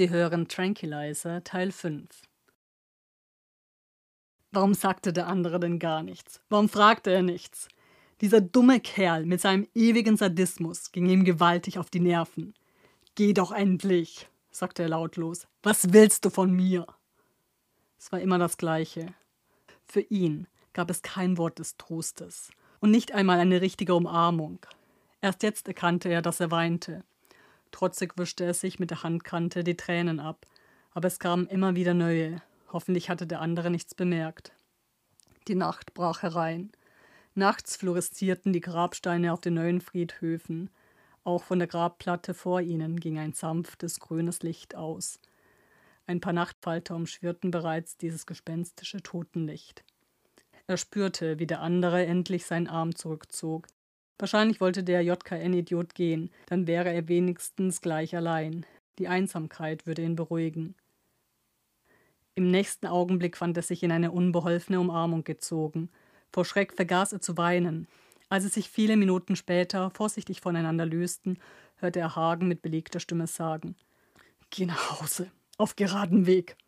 Sie hören Tranquilizer Teil 5. Warum sagte der andere denn gar nichts? Warum fragte er nichts? Dieser dumme Kerl mit seinem ewigen Sadismus ging ihm gewaltig auf die Nerven. Geh doch endlich, sagte er lautlos. Was willst du von mir? Es war immer das Gleiche. Für ihn gab es kein Wort des Trostes und nicht einmal eine richtige Umarmung. Erst jetzt erkannte er, dass er weinte. Trotzig wischte er sich mit der Handkante die Tränen ab, aber es kamen immer wieder neue. Hoffentlich hatte der andere nichts bemerkt. Die Nacht brach herein. Nachts fluoreszierten die Grabsteine auf den neuen Friedhöfen. Auch von der Grabplatte vor ihnen ging ein sanftes grünes Licht aus. Ein paar Nachtfalter umschwirrten bereits dieses gespenstische Totenlicht. Er spürte, wie der andere endlich seinen Arm zurückzog. Wahrscheinlich wollte der JKN-Idiot gehen, dann wäre er wenigstens gleich allein. Die Einsamkeit würde ihn beruhigen. Im nächsten Augenblick fand er sich in eine unbeholfene Umarmung gezogen. Vor Schreck vergaß er zu weinen. Als sie sich viele Minuten später vorsichtig voneinander lösten, hörte er Hagen mit belegter Stimme sagen: Geh nach Hause, auf geraden Weg.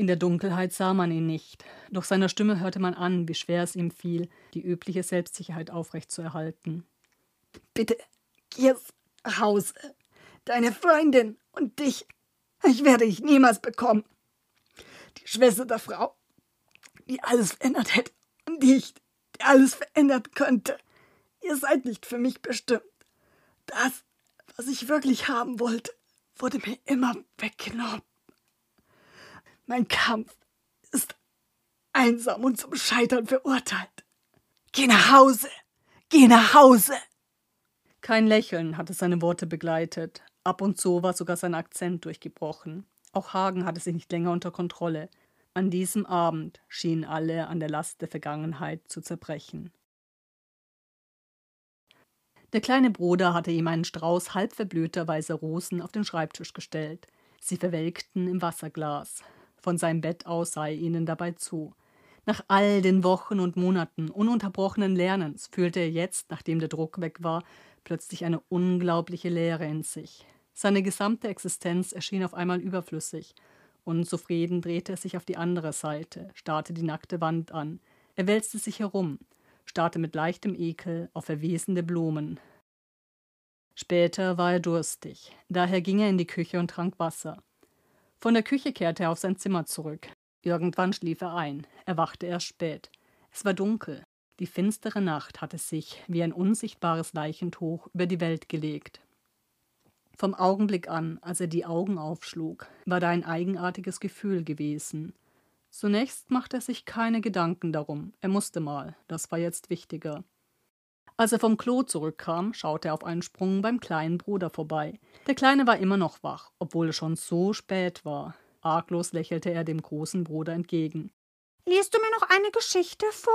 In der Dunkelheit sah man ihn nicht, doch seiner Stimme hörte man an, wie schwer es ihm fiel, die übliche Selbstsicherheit aufrechtzuerhalten. Bitte, geh nach Hause. Deine Freundin und dich, ich werde dich niemals bekommen. Die Schwester der Frau, die alles verändert hätte und dich, der alles verändern könnte. Ihr seid nicht für mich bestimmt. Das, was ich wirklich haben wollte, wurde mir immer weggenommen. Mein Kampf ist einsam und zum Scheitern verurteilt. Geh nach Hause! Geh nach Hause! Kein Lächeln hatte seine Worte begleitet. Ab und zu war sogar sein Akzent durchgebrochen. Auch Hagen hatte sich nicht länger unter Kontrolle. An diesem Abend schienen alle an der Last der Vergangenheit zu zerbrechen. Der kleine Bruder hatte ihm einen Strauß halb verblühter weißer Rosen auf den Schreibtisch gestellt. Sie verwelkten im Wasserglas. Von seinem Bett aus sah er ihnen dabei zu. Nach all den Wochen und Monaten ununterbrochenen Lernens fühlte er jetzt, nachdem der Druck weg war, plötzlich eine unglaubliche Leere in sich. Seine gesamte Existenz erschien auf einmal überflüssig, Unzufrieden drehte er sich auf die andere Seite, starrte die nackte Wand an. Er wälzte sich herum, starrte mit leichtem Ekel auf verwesende Blumen. Später war er durstig, daher ging er in die Küche und trank Wasser. Von der Küche kehrte er auf sein Zimmer zurück. Irgendwann schlief er ein, er wachte erst spät. Es war dunkel, die finstere Nacht hatte sich wie ein unsichtbares Leichentuch über die Welt gelegt. Vom Augenblick an, als er die Augen aufschlug, war da ein eigenartiges Gefühl gewesen. Zunächst machte er sich keine Gedanken darum, er musste mal, das war jetzt wichtiger. Als er vom Klo zurückkam, schaute er auf einen Sprung beim kleinen Bruder vorbei. Der Kleine war immer noch wach, obwohl es schon so spät war. Arglos lächelte er dem großen Bruder entgegen. Liest du mir noch eine Geschichte vor?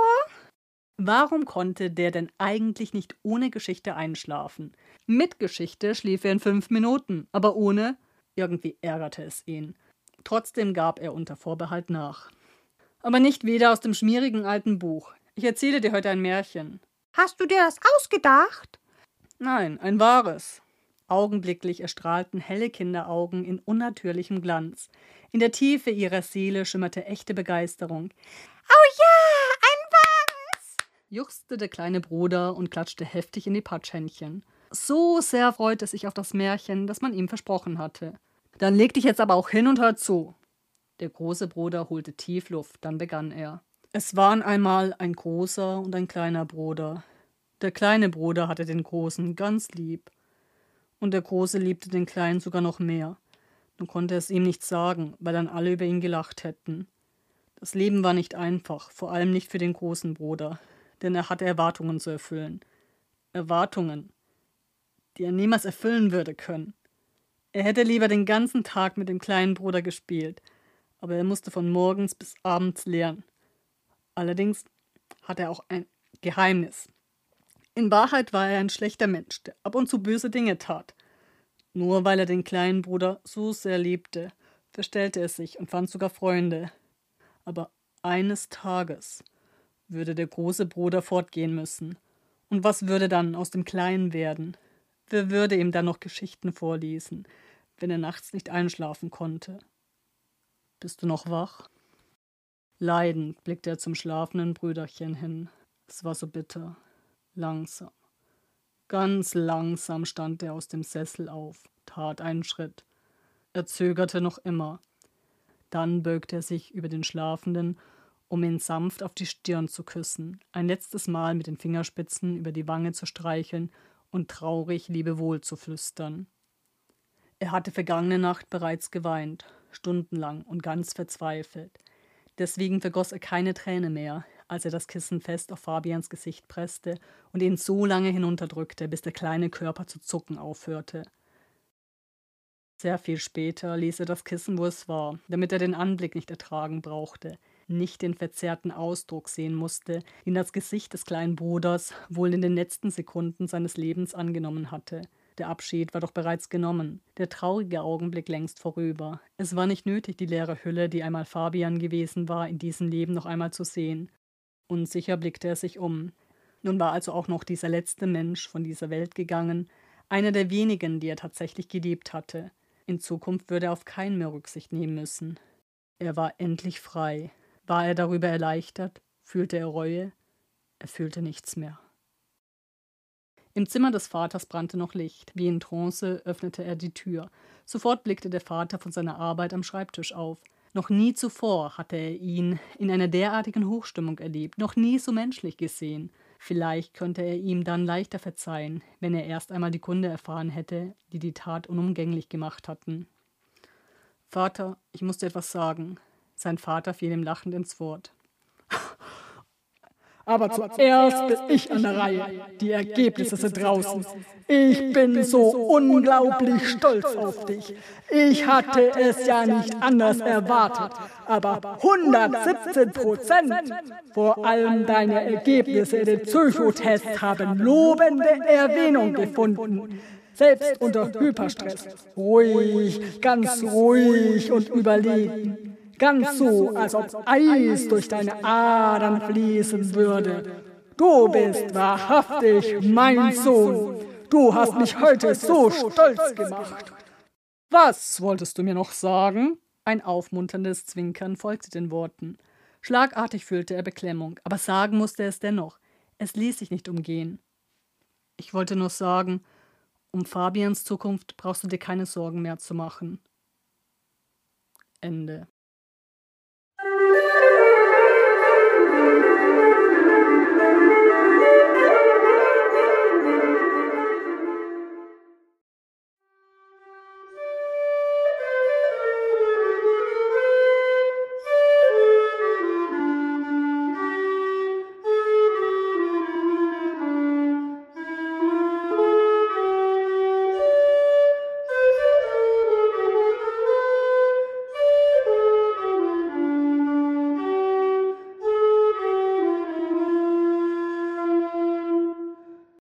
Warum konnte der denn eigentlich nicht ohne Geschichte einschlafen? Mit Geschichte schlief er in fünf Minuten, aber ohne irgendwie ärgerte es ihn. Trotzdem gab er unter Vorbehalt nach. Aber nicht wieder aus dem schmierigen alten Buch. Ich erzähle dir heute ein Märchen. Hast du dir das ausgedacht? Nein, ein wahres. Augenblicklich erstrahlten helle Kinderaugen in unnatürlichem Glanz. In der Tiefe ihrer Seele schimmerte echte Begeisterung. Oh ja, juchzte der kleine Bruder und klatschte heftig in die Patschhändchen. So sehr freute er sich auf das Märchen, das man ihm versprochen hatte. Dann leg dich jetzt aber auch hin und hör zu. Der große Bruder holte tief Luft, dann begann er. Es waren einmal ein großer und ein kleiner Bruder. Der kleine Bruder hatte den großen ganz lieb. Und der große liebte den kleinen sogar noch mehr. Nun konnte er es ihm nicht sagen, weil dann alle über ihn gelacht hätten. Das Leben war nicht einfach, vor allem nicht für den großen Bruder denn er hatte Erwartungen zu erfüllen. Erwartungen, die er niemals erfüllen würde können. Er hätte lieber den ganzen Tag mit dem kleinen Bruder gespielt, aber er musste von morgens bis abends lernen. Allerdings hatte er auch ein Geheimnis. In Wahrheit war er ein schlechter Mensch, der ab und zu böse Dinge tat. Nur weil er den kleinen Bruder so sehr liebte, verstellte er sich und fand sogar Freunde. Aber eines Tages würde der große Bruder fortgehen müssen. Und was würde dann aus dem Kleinen werden? Wer würde ihm dann noch Geschichten vorlesen? wenn er nachts nicht einschlafen konnte. Bist du noch wach? Leidend blickte er zum schlafenden Brüderchen hin. Es war so bitter. Langsam. Ganz langsam stand er aus dem Sessel auf, tat einen Schritt. Er zögerte noch immer. Dann beugte er sich über den Schlafenden, um ihn sanft auf die Stirn zu küssen, ein letztes Mal mit den Fingerspitzen über die Wange zu streicheln und traurig Lebewohl zu flüstern. Er hatte vergangene Nacht bereits geweint, stundenlang und ganz verzweifelt. Deswegen vergoss er keine Träne mehr, als er das Kissen fest auf Fabians Gesicht presste und ihn so lange hinunterdrückte, bis der kleine Körper zu zucken aufhörte. Sehr viel später ließ er das Kissen, wo es war, damit er den Anblick nicht ertragen brauchte, nicht den verzerrten Ausdruck sehen musste, den das Gesicht des kleinen Bruders wohl in den letzten Sekunden seines Lebens angenommen hatte. Der Abschied war doch bereits genommen, der traurige Augenblick längst vorüber. Es war nicht nötig, die leere Hülle, die einmal Fabian gewesen war, in diesem Leben noch einmal zu sehen. Unsicher blickte er sich um. Nun war also auch noch dieser letzte Mensch von dieser Welt gegangen, einer der wenigen, die er tatsächlich geliebt hatte. In Zukunft würde er auf keinen mehr Rücksicht nehmen müssen. Er war endlich frei. War er darüber erleichtert? Fühlte er Reue? Er fühlte nichts mehr. Im Zimmer des Vaters brannte noch Licht. Wie in Trance öffnete er die Tür. Sofort blickte der Vater von seiner Arbeit am Schreibtisch auf. Noch nie zuvor hatte er ihn in einer derartigen Hochstimmung erlebt, noch nie so menschlich gesehen. Vielleicht könnte er ihm dann leichter verzeihen, wenn er erst einmal die Kunde erfahren hätte, die die Tat unumgänglich gemacht hatten. Vater, ich muss dir etwas sagen. Sein Vater fiel ihm lachend ins Wort. Aber zuerst bin ich an der Reihe. Die Ergebnisse sind draußen. Ich bin so unglaublich stolz auf dich. Ich hatte es ja nicht anders erwartet. Aber 117 Prozent, vor allem deine Ergebnisse in den Psychotests, haben lobende Erwähnung gefunden selbst unter Hyperstress. Ruhig, ganz ruhig und überlegen. Ganz so, als ob Eis durch deine Adern fließen würde. Du bist wahrhaftig mein Sohn. Du hast mich heute so stolz gemacht. Was wolltest du mir noch sagen? Ein aufmunterndes Zwinkern folgte den Worten. Schlagartig fühlte er Beklemmung, aber sagen musste er es dennoch. Es ließ sich nicht umgehen. Ich wollte nur sagen, um Fabians Zukunft brauchst du dir keine Sorgen mehr zu machen. Ende. Música